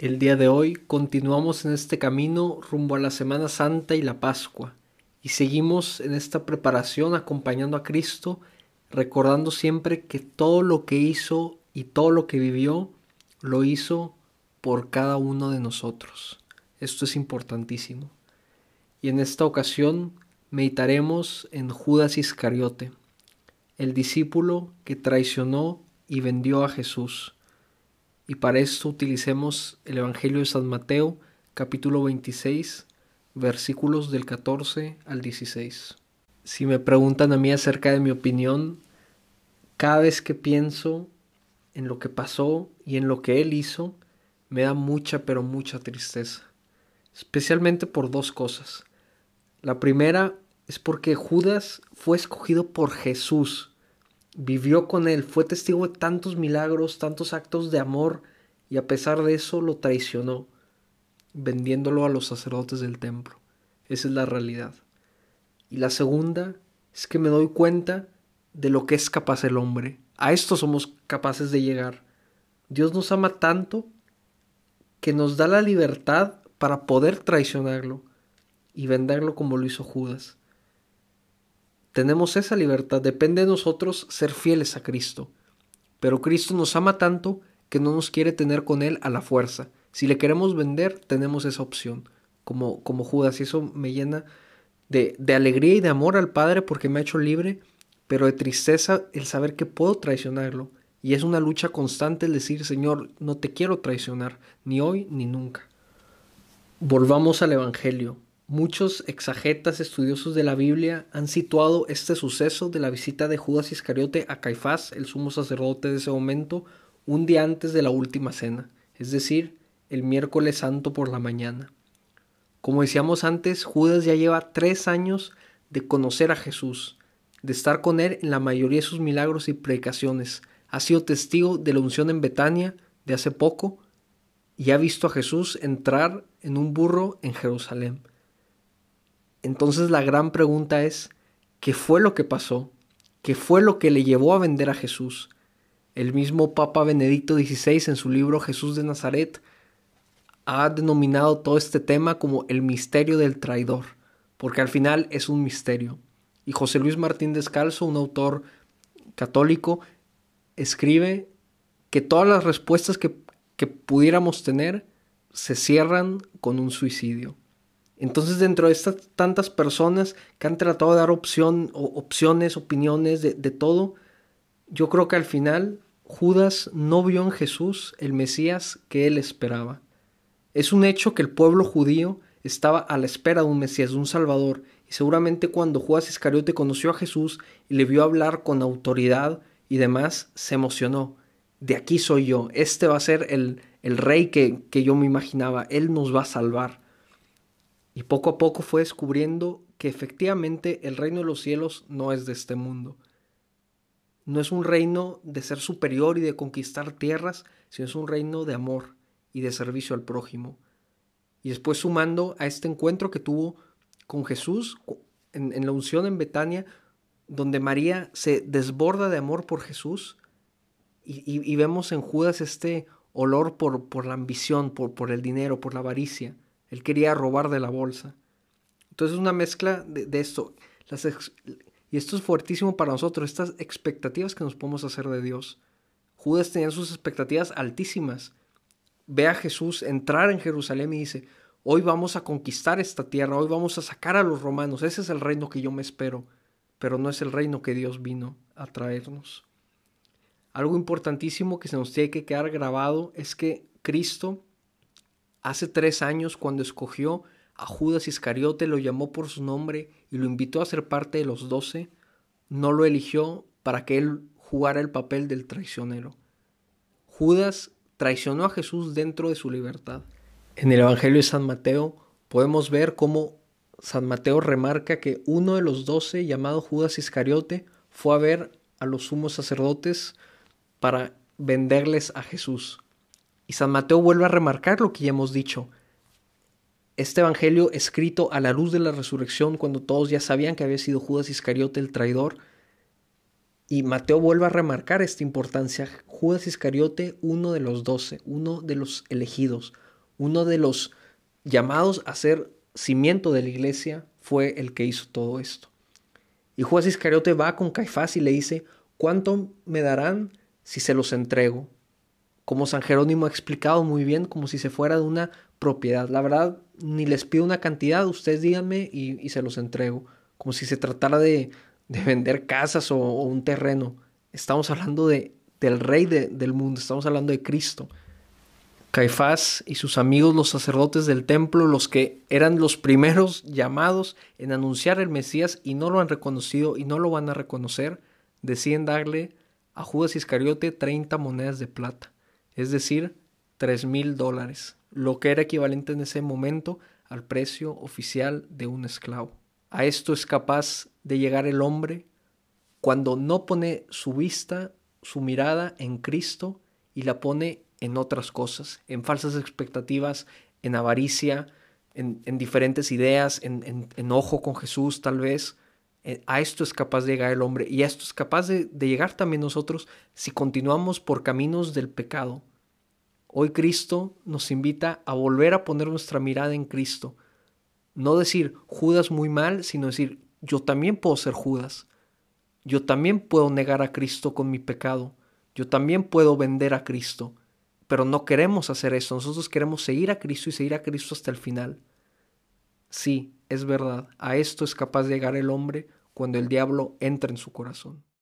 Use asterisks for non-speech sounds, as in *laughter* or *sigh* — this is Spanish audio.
El día de hoy continuamos en este camino rumbo a la Semana Santa y la Pascua y seguimos en esta preparación acompañando a Cristo, recordando siempre que todo lo que hizo y todo lo que vivió lo hizo por cada uno de nosotros. Esto es importantísimo. Y en esta ocasión meditaremos en Judas Iscariote, el discípulo que traicionó y vendió a Jesús y para esto utilicemos el Evangelio de San Mateo, capítulo 26, versículos del 14 al 16. Si me preguntan a mí acerca de mi opinión, cada vez que pienso en lo que pasó y en lo que él hizo, me da mucha pero mucha tristeza, especialmente por dos cosas. La primera es porque Judas fue escogido por Jesús vivió con él, fue testigo de tantos milagros, tantos actos de amor, y a pesar de eso lo traicionó, vendiéndolo a los sacerdotes del templo. Esa es la realidad. Y la segunda es que me doy cuenta de lo que es capaz el hombre. A esto somos capaces de llegar. Dios nos ama tanto que nos da la libertad para poder traicionarlo y venderlo como lo hizo Judas. Tenemos esa libertad, depende de nosotros ser fieles a Cristo. Pero Cristo nos ama tanto que no nos quiere tener con Él a la fuerza. Si le queremos vender, tenemos esa opción, como, como Judas, y eso me llena de, de alegría y de amor al Padre porque me ha hecho libre, pero de tristeza el saber que puedo traicionarlo. Y es una lucha constante el decir, Señor, no te quiero traicionar, ni hoy ni nunca. Volvamos al Evangelio. Muchos exagetas estudiosos de la Biblia han situado este suceso de la visita de Judas Iscariote a Caifás, el sumo sacerdote de ese momento, un día antes de la última cena, es decir, el miércoles santo por la mañana. Como decíamos antes, Judas ya lleva tres años de conocer a Jesús, de estar con él en la mayoría de sus milagros y predicaciones. Ha sido testigo de la unción en Betania de hace poco y ha visto a Jesús entrar en un burro en Jerusalén. Entonces la gran pregunta es, ¿qué fue lo que pasó? ¿Qué fue lo que le llevó a vender a Jesús? El mismo Papa Benedicto XVI en su libro Jesús de Nazaret ha denominado todo este tema como el misterio del traidor, porque al final es un misterio. Y José Luis Martín Descalzo, un autor católico, escribe que todas las respuestas que, que pudiéramos tener se cierran con un suicidio. Entonces, dentro de estas tantas personas que han tratado de dar opción, opciones, opiniones de, de todo, yo creo que al final Judas no vio en Jesús el Mesías que él esperaba. Es un hecho que el pueblo judío estaba a la espera de un Mesías, de un Salvador, y seguramente cuando Judas Iscariote conoció a Jesús y le vio hablar con autoridad y demás, se emocionó. De aquí soy yo, este va a ser el, el rey que, que yo me imaginaba, él nos va a salvar. Y poco a poco fue descubriendo que efectivamente el reino de los cielos no es de este mundo. No es un reino de ser superior y de conquistar tierras, sino es un reino de amor y de servicio al prójimo. Y después sumando a este encuentro que tuvo con Jesús en, la unción en Betania, donde María se desborda de amor por Jesús, y, vemos en Judas este olor por, la ambición, por el dinero, por la avaricia. Él quería robar de la bolsa. Entonces es una mezcla de, esto. y esto es fuertísimo para nosotros, estas expectativas que nos podemos hacer de Dios. Judas tenía sus expectativas altísimas. Ve a Jesús entrar en Jerusalén y dice, hoy vamos a conquistar esta tierra, hoy vamos a sacar a los romanos, ese es el reino que yo me espero, pero no es el reino que Dios vino a traernos. Algo importantísimo que se nos tiene que quedar grabado es que Cristo Hace tres años, cuando escogió a Judas Iscariote, lo llamó por su nombre y lo invitó a ser parte de los doce, no lo eligió para que él jugara el papel del traicionero. Judas traicionó a Jesús dentro de su libertad. En el Evangelio de San Mateo podemos ver cómo San Mateo remarca que uno de los doce, llamado Judas Iscariote, fue a ver a los sumos sacerdotes para venderles a Jesús. Y San Mateo vuelve a remarcar lo que ya hemos dicho. Este Evangelio escrito a la luz de la resurrección, cuando todos ya sabían que había sido Judas Iscariote el traidor, y Mateo vuelve a remarcar esta importancia. Judas Iscariote, uno de los doce, uno de los elegidos, Uno de los llamados a ser cimiento de la iglesia fue el que hizo todo esto. Y Judas Iscariote va con Caifás y le dice, ¿cuánto me darán si se los entrego? Como San Jerónimo ha explicado muy bien, como si se fuera de una propiedad. La verdad, ni les pido una cantidad, ustedes díganme y, se los entrego. Como si se tratara de, *laughs* vender casas o, un terreno. Estamos hablando de, del rey del mundo, estamos hablando de Cristo. Caifás y sus amigos los sacerdotes del templo, los que eran los primeros llamados en anunciar el Mesías y no lo han reconocido y no lo van a reconocer, deciden darle a Judas Iscariote 30 monedas de plata, es decir, 3 mil dólares, lo que era equivalente en ese momento al precio oficial de un esclavo. A esto es capaz de llegar el hombre cuando no pone su vista, su mirada en Cristo y la pone en otras cosas, en falsas expectativas, en avaricia, en, diferentes ideas, en, enojo con Jesús tal vez. Eh, a esto es capaz de llegar el hombre y a esto es capaz de llegar también nosotros si continuamos por caminos del pecado. Hoy Cristo nos invita a volver a poner nuestra mirada en Cristo. No decir Judas muy mal, sino decir yo también puedo ser Judas. Yo también puedo negar a Cristo con mi pecado. Yo también puedo vender a Cristo. Pero no queremos hacer eso, nosotros queremos seguir a Cristo y seguir a Cristo hasta el final. Sí, es verdad, a esto es capaz de llegar el hombre cuando el diablo entra en su corazón.